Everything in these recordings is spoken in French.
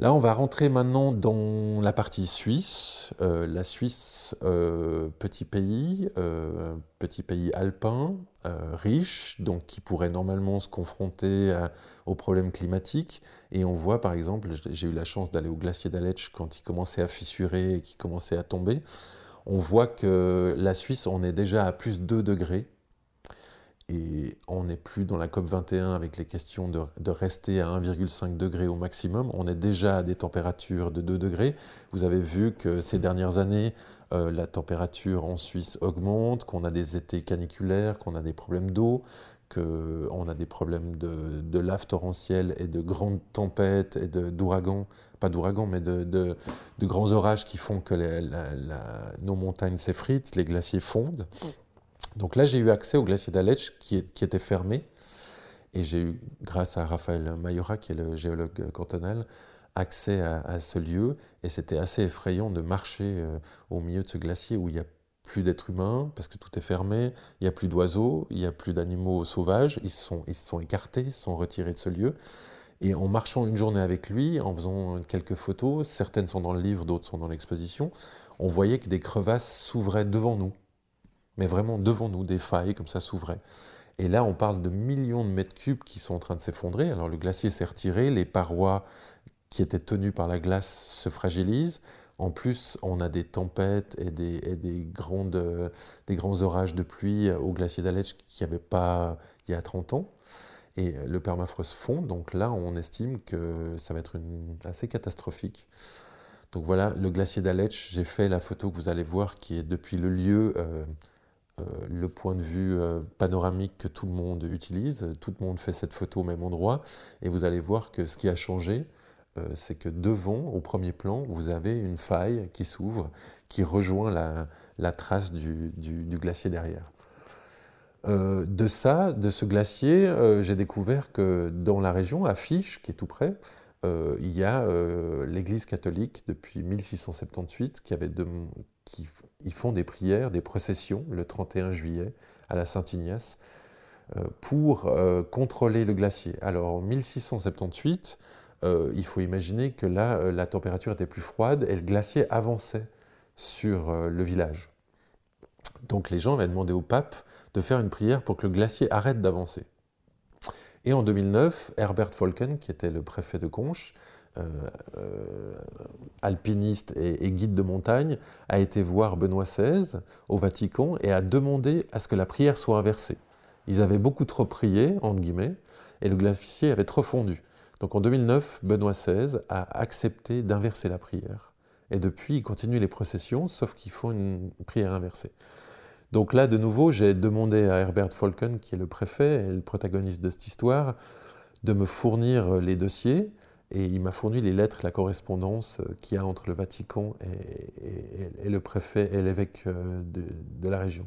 Là, on va rentrer maintenant dans la partie suisse. Euh, la Suisse, euh, petit pays, euh, petit pays alpin, riche, donc qui pourrait normalement se confronter aux problèmes climatiques. Et on voit, par exemple, j'ai eu la chance d'aller au glacier d'Aletsch quand il commençait à fissurer et qu'il commençait à tomber. On voit que la Suisse, on est déjà à plus 2 degrés et on n'est plus dans la COP 21 avec les questions de, rester à 1,5 degré au maximum. On est déjà à des températures de 2 degrés. Vous avez vu que ces dernières années, euh, la température en Suisse augmente, qu'on a des étés caniculaires, qu'on a des problèmes d'eau, qu'on a des problèmes de, lave torrentielle et de grandes tempêtes et d'ouragans, pas d'ouragans, mais de, grands orages qui font que nos montagnes s'effritent, les glaciers fondent. Donc là, j'ai eu accès au glacier d'Aletsch qui, était fermé. Et j'ai eu, grâce à Raphaël Mayora, qui est le géologue cantonal, accès à, ce lieu. Et c'était assez effrayant de marcher euh, au milieu de ce glacier où il n'y a plus d'êtres humains, parce que tout est fermé, il n'y a plus d'oiseaux, il n'y a plus d'animaux sauvages, ils se, sont, sont écartés, ils se sont retirés de ce lieu. Et en marchant une journée avec lui, en faisant quelques photos, certaines sont dans le livre, d'autres sont dans l'exposition, on voyait que des crevasses s'ouvraient devant nous mais vraiment devant nous, des failles comme ça s'ouvraient? Et là, on parle de millions de mètres cubes qui sont en train de s'effondrer. Alors le glacier s'est retiré, les parois qui étaient tenues par la glace se fragilisent. En plus, on a des tempêtes et des, des, grandes, des grands orages de pluie au glacier d'Aletsch qu'il n'y avait pas il y a 30 ans. Et le permafrost fond, donc là, on estime que ça va être assez catastrophique. Donc voilà, le glacier d'Aletsch, j'ai fait la photo que vous allez voir qui est depuis le lieu euh, euh, le point de vue euh, panoramique que tout le monde utilise. Tout le monde fait cette photo au même endroit. Et vous allez voir que ce qui a changé, euh, c'est que devant, au premier plan, vous avez une faille qui s'ouvre, qui rejoint la, trace du, glacier derrière. de ça, de ce glacier, j'ai découvert que dans la région, à Fiche, qui est tout près, il y a l'Église catholique depuis 1678 qui, avait de, ils font des prières, des processions le 31 juillet à la Saint-Ignace euh, pour euh, contrôler le glacier. Alors en 1678, euh, il faut imaginer que là, la température était plus froide et le glacier avançait sur le village. Donc les gens avaient demandé au pape de faire une prière pour que le glacier arrête d'avancer. Et en 2009, Herbert Folken, qui était le préfet de Conches, alpiniste et, guide de montagne, a été voir Benoît XVI au Vatican et a demandé à ce que la prière soit inversée. Ils avaient beaucoup trop prié, entre guillemets, et le glacier avait trop fondu. Donc en 2009, Benoît XVI a accepté d'inverser la prière. Et depuis, il continue les processions, sauf qu'il faut une prière inversée. Donc là, de nouveau, j'ai demandé à Herbert Folken, qui est le préfet et le protagoniste de cette histoire, de me fournir les dossiers. Et il m'a fourni les lettres, la correspondance euh, qu'il y a entre le Vatican et, le préfet et l'évêque euh, de, la région.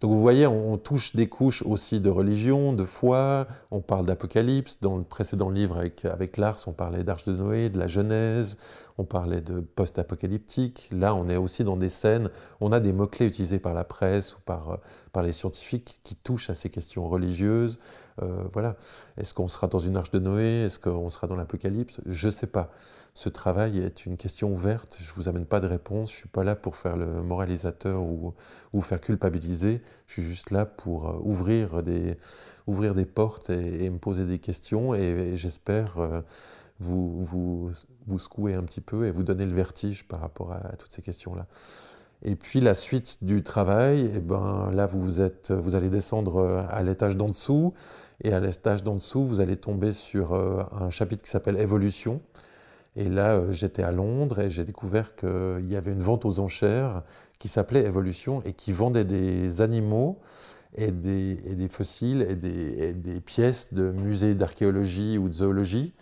Donc vous voyez, on, touche des couches aussi de religion, de foi, on parle d'Apocalypse. Dans le précédent livre avec, avec Lars, on parlait d'Arche de Noé, de la Genèse, on parlait de post-apocalyptique. Là, on est aussi dans des scènes, on a des mots-clés utilisés par la presse ou par, euh, les scientifiques qui touchent à ces questions religieuses. Euh, voilà. Est-ce qu'on sera dans une arche de Noé? Est-ce qu'on sera dans l'Apocalypse? Je ne sais pas. Ce travail est une question ouverte. Je ne vous amène pas de réponse. Je ne suis pas là pour faire le moralisateur ou, ou faire culpabiliser. Je suis juste là pour euh, ouvrir des, ouvrir des portes et, me poser des questions. Et, j'espère euh, vous, vous, vous secouer un petit peu et vous donner le vertige par rapport à toutes ces questions-là. Et puis la suite du travail, eh ben, là vous, êtes, vous allez descendre euh, à l'étage d'en dessous, et à l'étage d'en dessous, vous allez tomber sur un chapitre qui s'appelle Évolution. Et là, euh, j'étais à Londres et j'ai découvert qu'il y avait une vente aux enchères qui s'appelait Évolution et qui vendait des animaux et des, fossiles et des, pièces de musées d'archéologie ou de zoologie.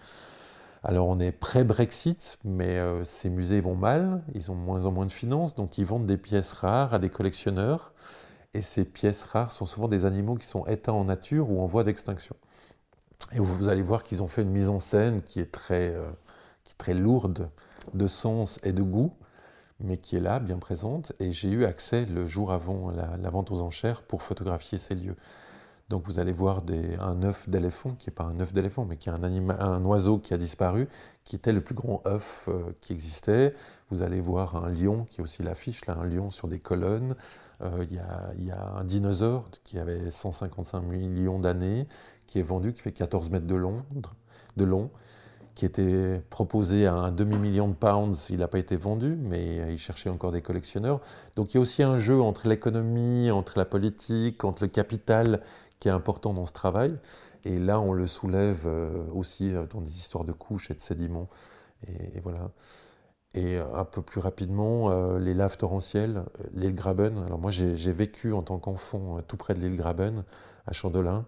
Alors on est pré-Brexit, mais euh, ces musées vont mal, ils ont moins en moins de finances, donc ils vendent des pièces rares à des collectionneurs, et ces pièces rares sont souvent des animaux qui sont éteints en nature ou en voie d'extinction. Et vous allez voir qu'ils ont fait une mise en scène qui est très, euh, qui très lourde de sens et de goût, mais qui est là, bien présente, et j'ai eu accès le jour avant la, vente aux enchères pour photographier ces lieux. Donc vous allez voir un œuf d'éléphant, qui n'est pas un œuf d'éléphant, mais qui est un, un, oiseau qui a disparu, qui était le plus grand œuf euh, qui existait. Vous allez voir un lion, qui est aussi l'affiche, là, un lion sur des colonnes. Euh, il y, a un dinosaure qui avait 155 millions d'années, qui est vendu, qui fait 14 mètres de long qui était proposé à un demi-million de pounds, il n'a pas été vendu, mais il cherchait encore des collectionneurs. Donc il y a aussi un jeu entre l'économie, entre la politique, entre le capital qui est important dans ce travail. Et là, on le soulève euh, aussi euh, dans des histoires de couches et de sédiments. Et, voilà. Et un peu plus rapidement, euh, les laves torrentielles, l'île Graben. Alors moi, j'ai vécu en tant qu'enfant tout près de l'île Graben, à Chandelin.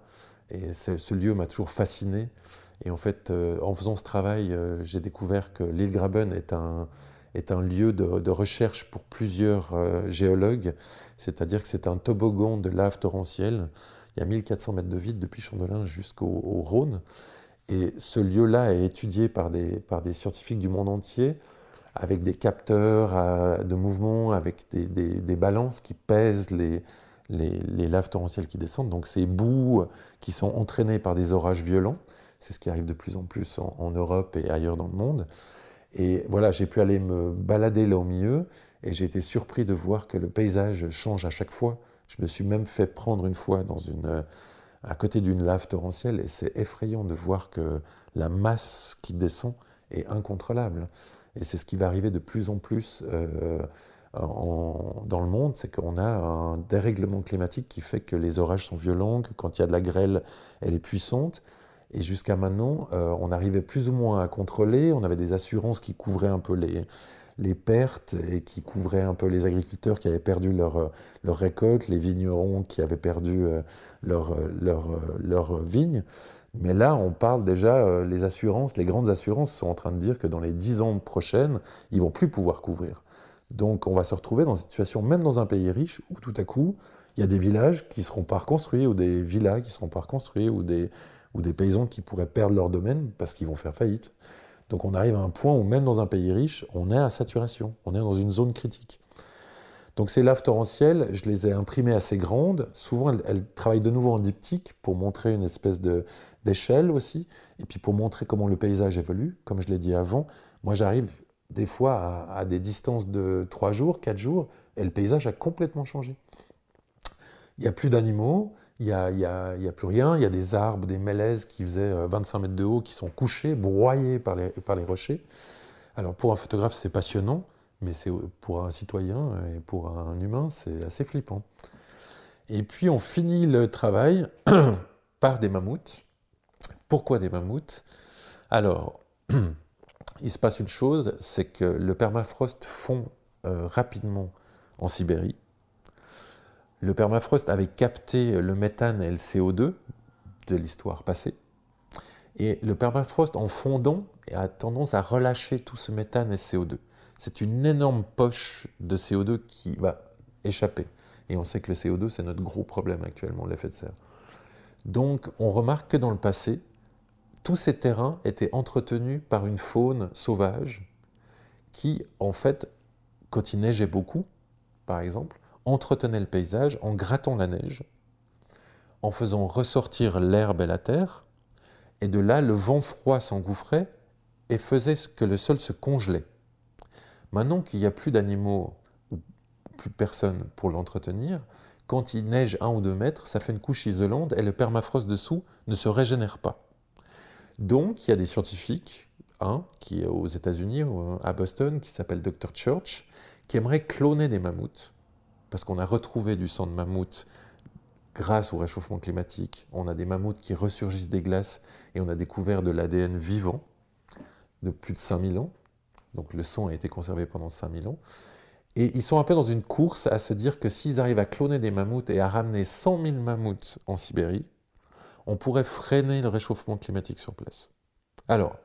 Et ce lieu m'a toujours fasciné. Et en fait, en faisant ce travail, j'ai découvert que l'île Graben est un, est un lieu de, recherche pour plusieurs géologues. C'est-à-dire que c'est un toboggan de lave torrentielle il y a 1400 mètres de vide depuis Chandelin jusqu'au Rhône. Et ce lieu-là est étudié par des, par des scientifiques du monde entier, avec des capteurs euh, de mouvement, avec des, des, balances qui pèsent les, les, laves torrentielles qui descendent. Donc ces boues qui sont entraînées par des orages violents, c'est ce qui arrive de plus en plus en, Europe et ailleurs dans le monde. Et voilà, j'ai pu aller me balader là au milieu, et j'ai été surpris de voir que le paysage change à chaque fois je me suis même fait prendre une fois à côté d'une lave torrentielle et c'est effrayant de voir que la masse qui descend est incontrôlable. Et c'est ce qui va arriver de plus en plus euh, dans le monde, c'est qu'on a un dérèglement climatique qui fait que les orages sont violents, que quand il y a de la grêle, elle est puissante. Et jusqu'à maintenant, euh, on arrivait plus ou moins à contrôler, on avait des assurances qui couvraient un peu les, pertes et qui couvraient un peu les agriculteurs qui avaient perdu leur, euh, récolte, les vignerons qui avaient perdu euh, leur, leur, vigne. Mais là, on parle déjà, les assurances, les grandes assurances sont en train de dire que dans les dix ans prochaines, ils vont plus pouvoir couvrir. Donc on va se retrouver dans une situation, même dans un pays riche, où tout à coup, il y a des villages qui ne seront pas reconstruits, ou des villas qui ne seront pas reconstruits, ou des, ou des paysans qui pourraient perdre leur domaine parce qu'ils vont faire faillite. Donc on arrive à un point où même dans un pays riche, on est à saturation, on est dans une zone critique. Donc ces laves torrentielles, je les ai imprimées assez grandes. Souvent, elles, travaillent de nouveau en diptyque pour montrer une espèce d'échelle aussi, et puis pour montrer comment le paysage évolue. Comme je l'ai dit avant, moi j'arrive des fois à, à, des distances de 3 jours, 4 jours, et le paysage a complètement changé. Il n'y a plus d'animaux, il n'y a, a, plus rien. Il y a des arbres, des mélèzes qui faisaient 25 euh, mètres de haut, qui sont couchés, broyés par les, rochers. Alors pour un photographe, c'est passionnant, mais pour un citoyen et pour un humain, c'est assez flippant. Et puis on finit le travail par des mammouths. Pourquoi des mammouths? Alors, il se passe une chose, c'est que le permafrost fond euh, rapidement en Sibérie le permafrost avait capté le méthane et le CO2 de l'histoire passée. Et le permafrost, en fondant, a tendance à relâcher tout ce méthane et CO2. C'est une énorme poche de CO2 qui va échapper. Et on sait que le CO2, c'est notre gros problème actuellement, l'effet de serre. Donc, on remarque que dans le passé, tous ces terrains étaient entretenus par une faune sauvage qui, en fait, quand il neigeait beaucoup, par exemple, entretenait le paysage en grattant la neige, en faisant ressortir l'herbe et la terre, et de là le vent froid s'engouffrait et faisait que le sol se congelait. Maintenant qu'il n'y a plus d'animaux ou plus personne pour l'entretenir, quand il neige un ou deux mètres, ça fait une couche isolante et le permafrost dessous ne se régénère pas. Donc il y a des scientifiques, un qui est aux États-Unis, à Boston, qui s'appelle Dr. Church, qui aimeraient cloner des mammouths parce qu'on a retrouvé du sang de mammouth grâce au réchauffement climatique. On a des mammouths qui ressurgissent des glaces et on a découvert de l'ADN vivant de plus de 5000 ans. Donc le sang a été conservé pendant 5000 ans. Et ils sont un peu dans une course à se dire que s'ils arrivent à cloner des mammouths et à ramener 100 000 mammouths en Sibérie, on pourrait freiner le réchauffement climatique sur place. Alors,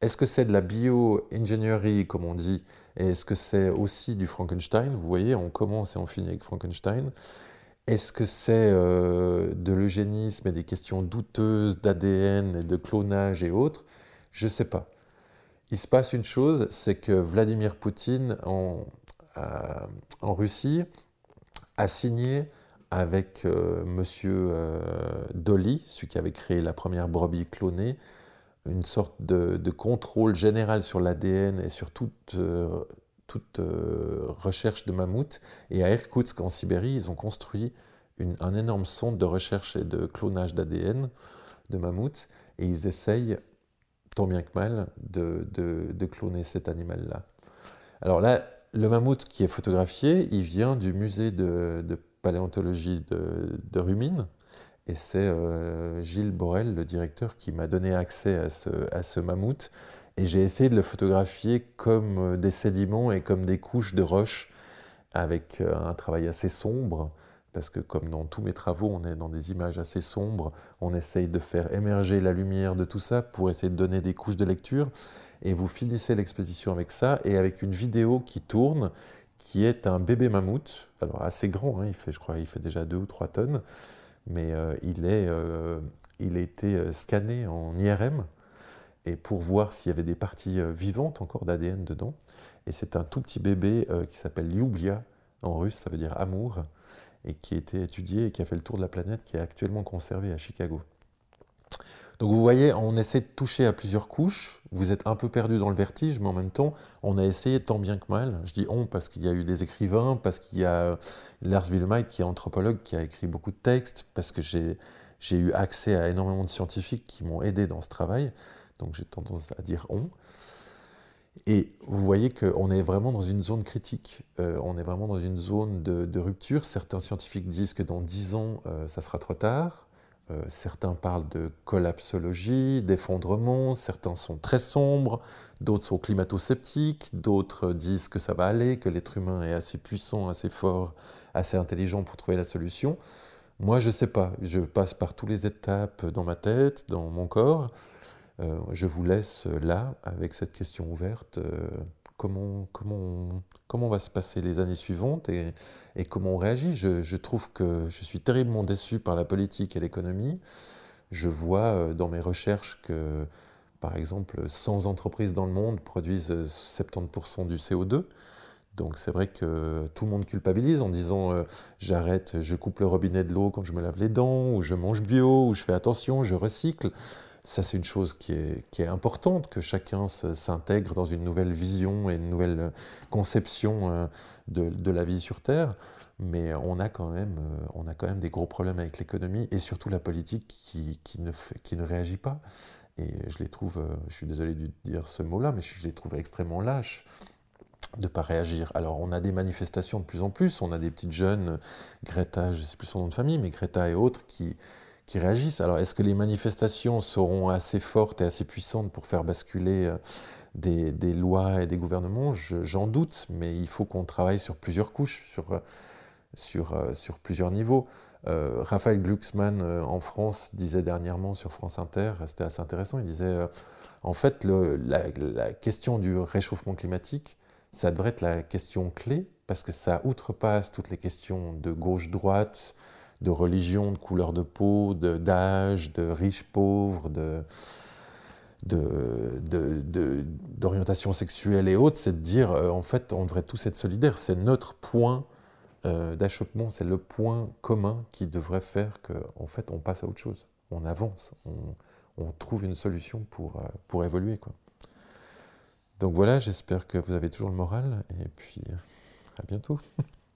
est-ce que c'est de la bio-ingénierie, comme on dit, et est-ce que c'est aussi du Frankenstein? Vous voyez, on commence et on finit avec Frankenstein. Est-ce que c'est euh, de l'eugénisme et des questions douteuses d'ADN et de clonage et autres? Je ne sais pas. Il se passe une chose, c'est que Vladimir Poutine en, euh, Russie a signé avec euh, monsieur Dolly, celui qui avait créé la première brebis clonée, une sorte de, contrôle général sur l'ADN et sur toute, toute recherche de mammouth. Et à Irkoutsk, en Sibérie, ils ont construit un énorme centre de recherche et de clonage d'ADN de mammouth, et ils essayent, tant bien que mal, de, de cloner cet animal-là. Alors là, le mammouth qui est photographié, il vient du musée de, paléontologie de, de, Rumine, et c'est euh, Gilles Borel, le directeur, qui m'a donné accès à ce, mammouth, et j'ai essayé de le photographier comme euh, des sédiments et comme des couches de roches, avec euh, un travail assez sombre, parce que comme dans tous mes travaux, on est dans des images assez sombres, on essaye de faire émerger la lumière de tout ça pour essayer de donner des couches de lecture. Et vous finissez l'exposition avec ça et avec une vidéo qui tourne, qui est un bébé mammouth, alors assez grand, hein, il fait, je crois, il fait déjà 2 ou 3 tonnes, mais euh, il, est, euh, il a été euh, scanné en IRM et pour voir s'il y avait des parties vivantes encore d'ADN dedans. Et c'est un tout petit bébé qui s'appelle Lyublia, en russe, ça veut dire amour et qui a été étudié et qui a fait le tour de la planète, qui est actuellement conservé à Chicago. Donc vous voyez, on essaie de toucher à plusieurs couches, vous êtes un peu perdu dans le vertige, mais en même temps, on a essayé tant bien que mal. Je dis on parce qu'il y a eu des écrivains, parce qu'il y a Lars Willemeit qui est anthropologue, qui a écrit beaucoup de textes, parce que j'ai eu accès à énormément de scientifiques qui m'ont aidé dans ce travail, donc j'ai tendance à dire on. Et vous voyez qu'on est vraiment dans une zone critique, euh, on est vraiment dans une zone de, rupture. Certains scientifiques disent que dans 10 ans, euh, ça sera trop tard. Euh, certains parlent de collapsologie, d'effondrement, certains sont très sombres, d'autres sont climato-sceptiques, d'autres disent que ça va aller, que l'être humain est assez puissant, assez fort, assez intelligent pour trouver la solution. Moi, je ne sais pas, je passe par toutes les étapes dans ma tête, dans mon corps. Euh, je vous laisse là avec cette question ouverte. Euh, comment, va se passer les années suivantes et, comment on réagit je, trouve que je suis terriblement déçu par la politique et l'économie. Je vois euh, dans mes recherches que, par exemple, 100 entreprises dans le monde produisent 70% du CO2. Donc c'est vrai que tout le monde culpabilise en disant j'arrête, je coupe le robinet de l'eau quand je me lave les dents, ou je mange bio, ou je fais attention, je recycle. Ça, c'est une chose qui est, importante, que chacun s'intègre dans une nouvelle vision et une nouvelle conception euh, de, la vie sur Terre. Mais on a quand même, euh, on a quand même des gros problèmes avec l'économie et surtout la politique qui, ne, qui ne réagit pas. Et je les trouve, euh, je suis désolé de dire ce mot-là, mais je les trouve extrêmement lâches de ne pas réagir. Alors on a des manifestations de plus en plus, on a des petites jeunes, Greta, je ne sais plus son nom de famille, mais Greta et autres, qui, qui réagissent. Alors, est-ce que les manifestations seront assez fortes et assez puissantes pour faire basculer euh, des, lois et des gouvernements? J'en doute, mais il faut qu'on travaille sur plusieurs couches, sur, euh, euh, plusieurs niveaux. Raphaël Glucksmann en France disait dernièrement sur France Inter, c'était assez intéressant, il disait en fait la, question du réchauffement climatique, ça devrait être la question clé parce que ça outrepasse toutes les questions de gauche-droite, de religion, de couleur de peau, d'âge, de, riches pauvres, de, d'orientation sexuelle et autres, c'est de dire, euh, en fait, on devrait tous être solidaires. C'est notre point euh, d'achoppement, c'est le point commun qui devrait faire qu'en en fait, on passe à autre chose. On avance, on, on trouve une solution pour, euh, pour évoluer. Quoi. Donc voilà, j'espère que vous avez toujours le moral, et puis à bientôt.